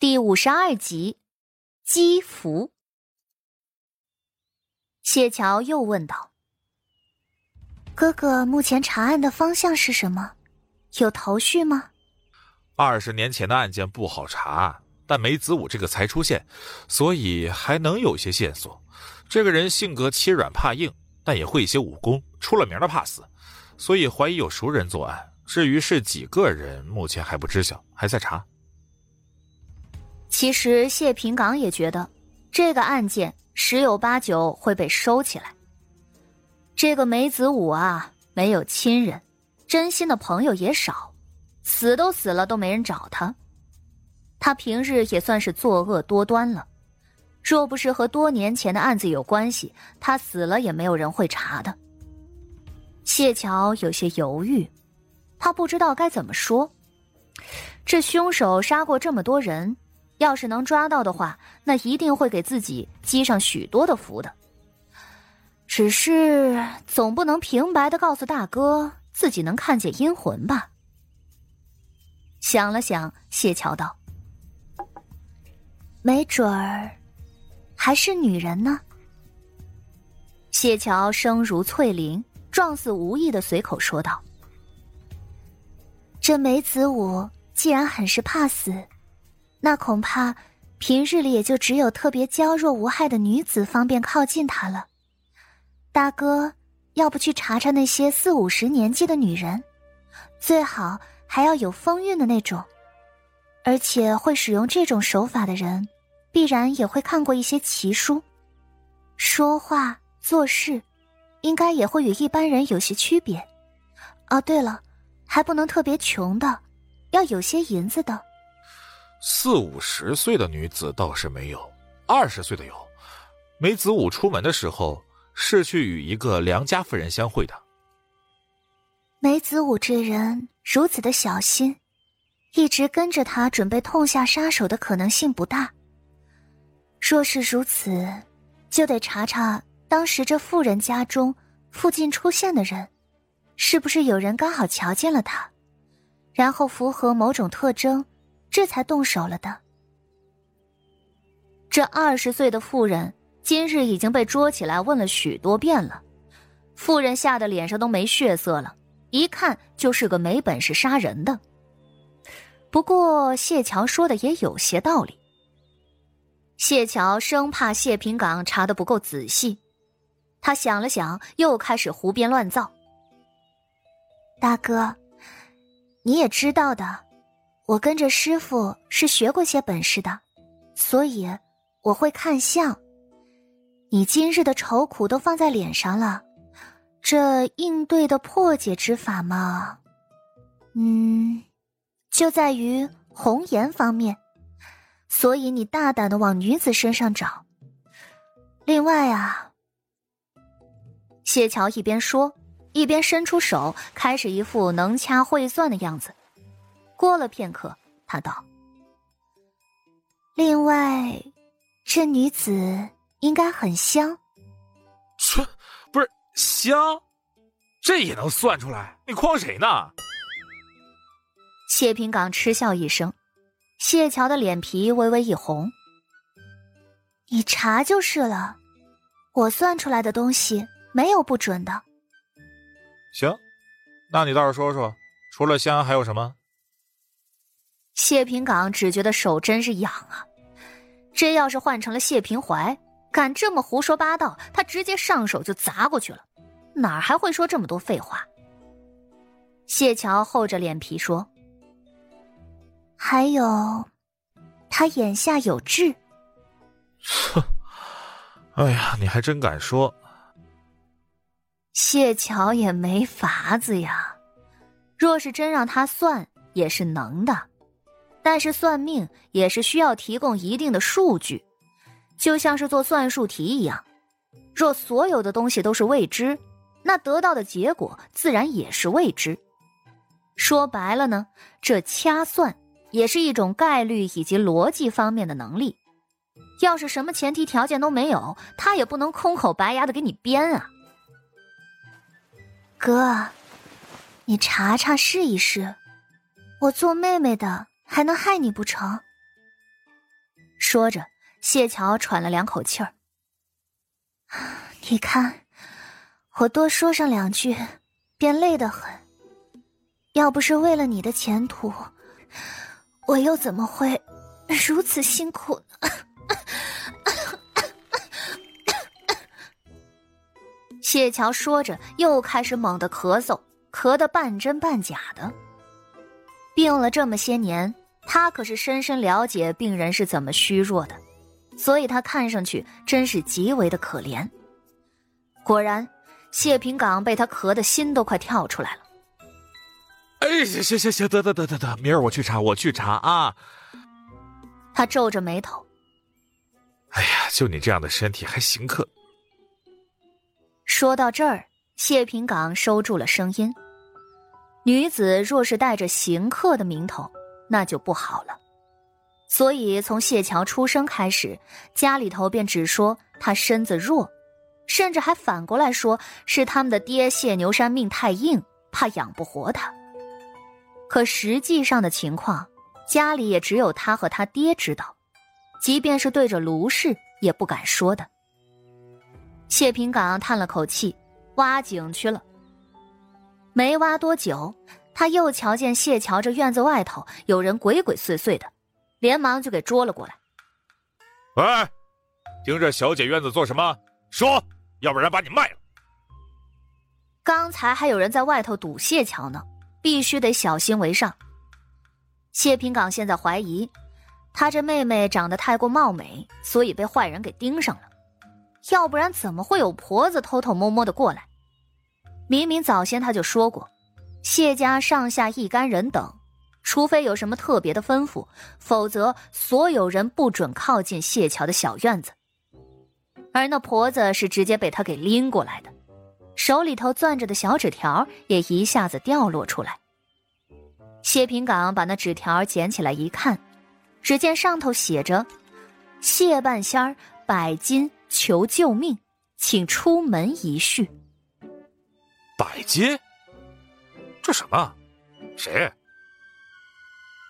第五十二集，积福。谢桥又问道：“哥哥，目前查案的方向是什么？有头绪吗？”二十年前的案件不好查，但梅子武这个才出现，所以还能有些线索。这个人性格欺软怕硬，但也会一些武功，出了名的怕死，所以怀疑有熟人作案。至于是几个人，目前还不知晓，还在查。其实谢平岗也觉得，这个案件十有八九会被收起来。这个梅子武啊，没有亲人，真心的朋友也少，死都死了都没人找他。他平日也算是作恶多端了，若不是和多年前的案子有关系，他死了也没有人会查的。谢桥有些犹豫，他不知道该怎么说。这凶手杀过这么多人。要是能抓到的话，那一定会给自己积上许多的福的。只是总不能平白的告诉大哥自己能看见阴魂吧？想了想，谢桥道：“没准儿还是女人呢。”谢桥声如翠铃，状似无意的随口说道：“这梅子武既然很是怕死。”那恐怕平日里也就只有特别娇弱无害的女子方便靠近他了。大哥，要不去查查那些四五十年纪的女人，最好还要有风韵的那种。而且会使用这种手法的人，必然也会看过一些奇书，说话做事，应该也会与一般人有些区别。哦，对了，还不能特别穷的，要有些银子的。四五十岁的女子倒是没有，二十岁的有。梅子武出门的时候是去与一个良家妇人相会的。梅子武这人如此的小心，一直跟着他准备痛下杀手的可能性不大。若是如此，就得查查当时这妇人家中附近出现的人，是不是有人刚好瞧见了他，然后符合某种特征。这才动手了的。这二十岁的妇人今日已经被捉起来问了许多遍了，妇人吓得脸上都没血色了，一看就是个没本事杀人的。不过谢桥说的也有些道理。谢桥生怕谢平岗查的不够仔细，他想了想，又开始胡编乱造。大哥，你也知道的。我跟着师傅是学过些本事的，所以我会看相。你今日的愁苦都放在脸上了，这应对的破解之法嘛，嗯，就在于红颜方面。所以你大胆的往女子身上找。另外啊，谢桥一边说，一边伸出手，开始一副能掐会算的样子。过了片刻，他道：“另外，这女子应该很香。”“切，不是香，这也能算出来？你诓谁呢？”谢平岗嗤笑一声，谢桥的脸皮微微一红。“你查就是了，我算出来的东西没有不准的。”“行，那你倒是说说，除了香还有什么？”谢平岗只觉得手真是痒啊！这要是换成了谢平怀，敢这么胡说八道，他直接上手就砸过去了，哪儿还会说这么多废话？谢桥厚着脸皮说：“还有，他眼下有痣。”哼！哎呀，你还真敢说！谢桥也没法子呀，若是真让他算，也是能的。但是算命也是需要提供一定的数据，就像是做算术题一样。若所有的东西都是未知，那得到的结果自然也是未知。说白了呢，这掐算也是一种概率以及逻辑方面的能力。要是什么前提条件都没有，他也不能空口白牙的给你编啊。哥，你查查试一试，我做妹妹的。还能害你不成？说着，谢桥喘了两口气儿。你看，我多说上两句，便累得很。要不是为了你的前途，我又怎么会如此辛苦呢？谢桥说着，又开始猛地咳嗽，咳得半真半假的。病了这么些年，他可是深深了解病人是怎么虚弱的，所以他看上去真是极为的可怜。果然，谢平岗被他咳的心都快跳出来了。哎，行行行行，得得得得得，明儿我去查，我去查啊。他皱着眉头。哎呀，就你这样的身体还行客。说到这儿，谢平岗收住了声音。女子若是带着行客的名头，那就不好了。所以从谢桥出生开始，家里头便只说他身子弱，甚至还反过来说是他们的爹谢牛山命太硬，怕养不活他。可实际上的情况，家里也只有他和他爹知道，即便是对着卢氏也不敢说的。谢平岗叹了口气，挖井去了。没挖多久，他又瞧见谢桥这院子外头有人鬼鬼祟祟的，连忙就给捉了过来。喂，盯着小姐院子做什么？说，要不然把你卖了。刚才还有人在外头堵谢桥呢。必须得小心为上。谢平岗现在怀疑，他这妹妹长得太过貌美，所以被坏人给盯上了。要不然怎么会有婆子偷偷摸摸的过来？明明早先他就说过，谢家上下一干人等，除非有什么特别的吩咐，否则所有人不准靠近谢桥的小院子。而那婆子是直接被他给拎过来的。手里头攥着的小纸条也一下子掉落出来。谢平岗把那纸条捡起来一看，只见上头写着：“谢半仙儿百金求救命，请出门一叙。”百金？这什么？谁？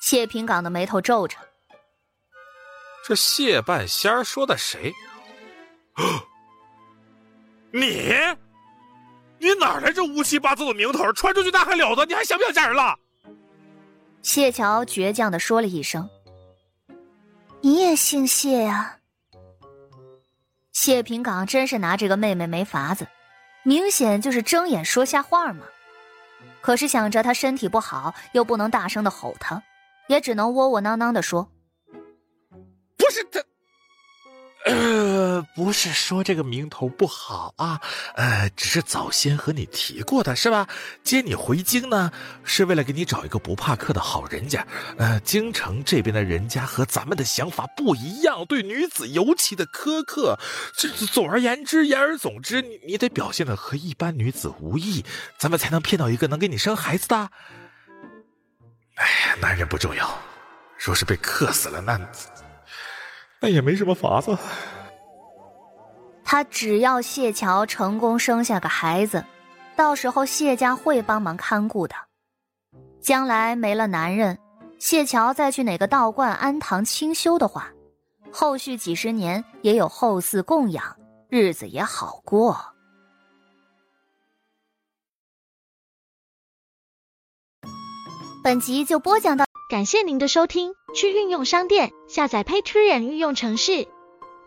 谢平岗的眉头皱着。这谢半仙儿说的谁？你？你哪来这乌七八糟的名头？传出去那还了得？你还想不想嫁人了？谢桥倔强的说了一声：“你也姓谢呀？”谢平岗真是拿这个妹妹没法子，明显就是睁眼说瞎话嘛。可是想着他身体不好，又不能大声的吼他，也只能窝窝囊囊的说：“不是他。”不是说这个名头不好啊，呃，只是早先和你提过的是吧？接你回京呢，是为了给你找一个不怕客的好人家。呃，京城这边的人家和咱们的想法不一样，对女子尤其的苛刻。这总而言之，言而总之，你你得表现的和一般女子无异，咱们才能骗到一个能给你生孩子的。哎呀，男人不重要，若是被克死了，那……那也没什么法子。他只要谢桥成功生下个孩子，到时候谢家会帮忙看顾的。将来没了男人，谢桥再去哪个道观安堂清修的话，后续几十年也有后嗣供养，日子也好过。本集就播讲到。感谢您的收听，去运用商店下载 Patreon 运用城市，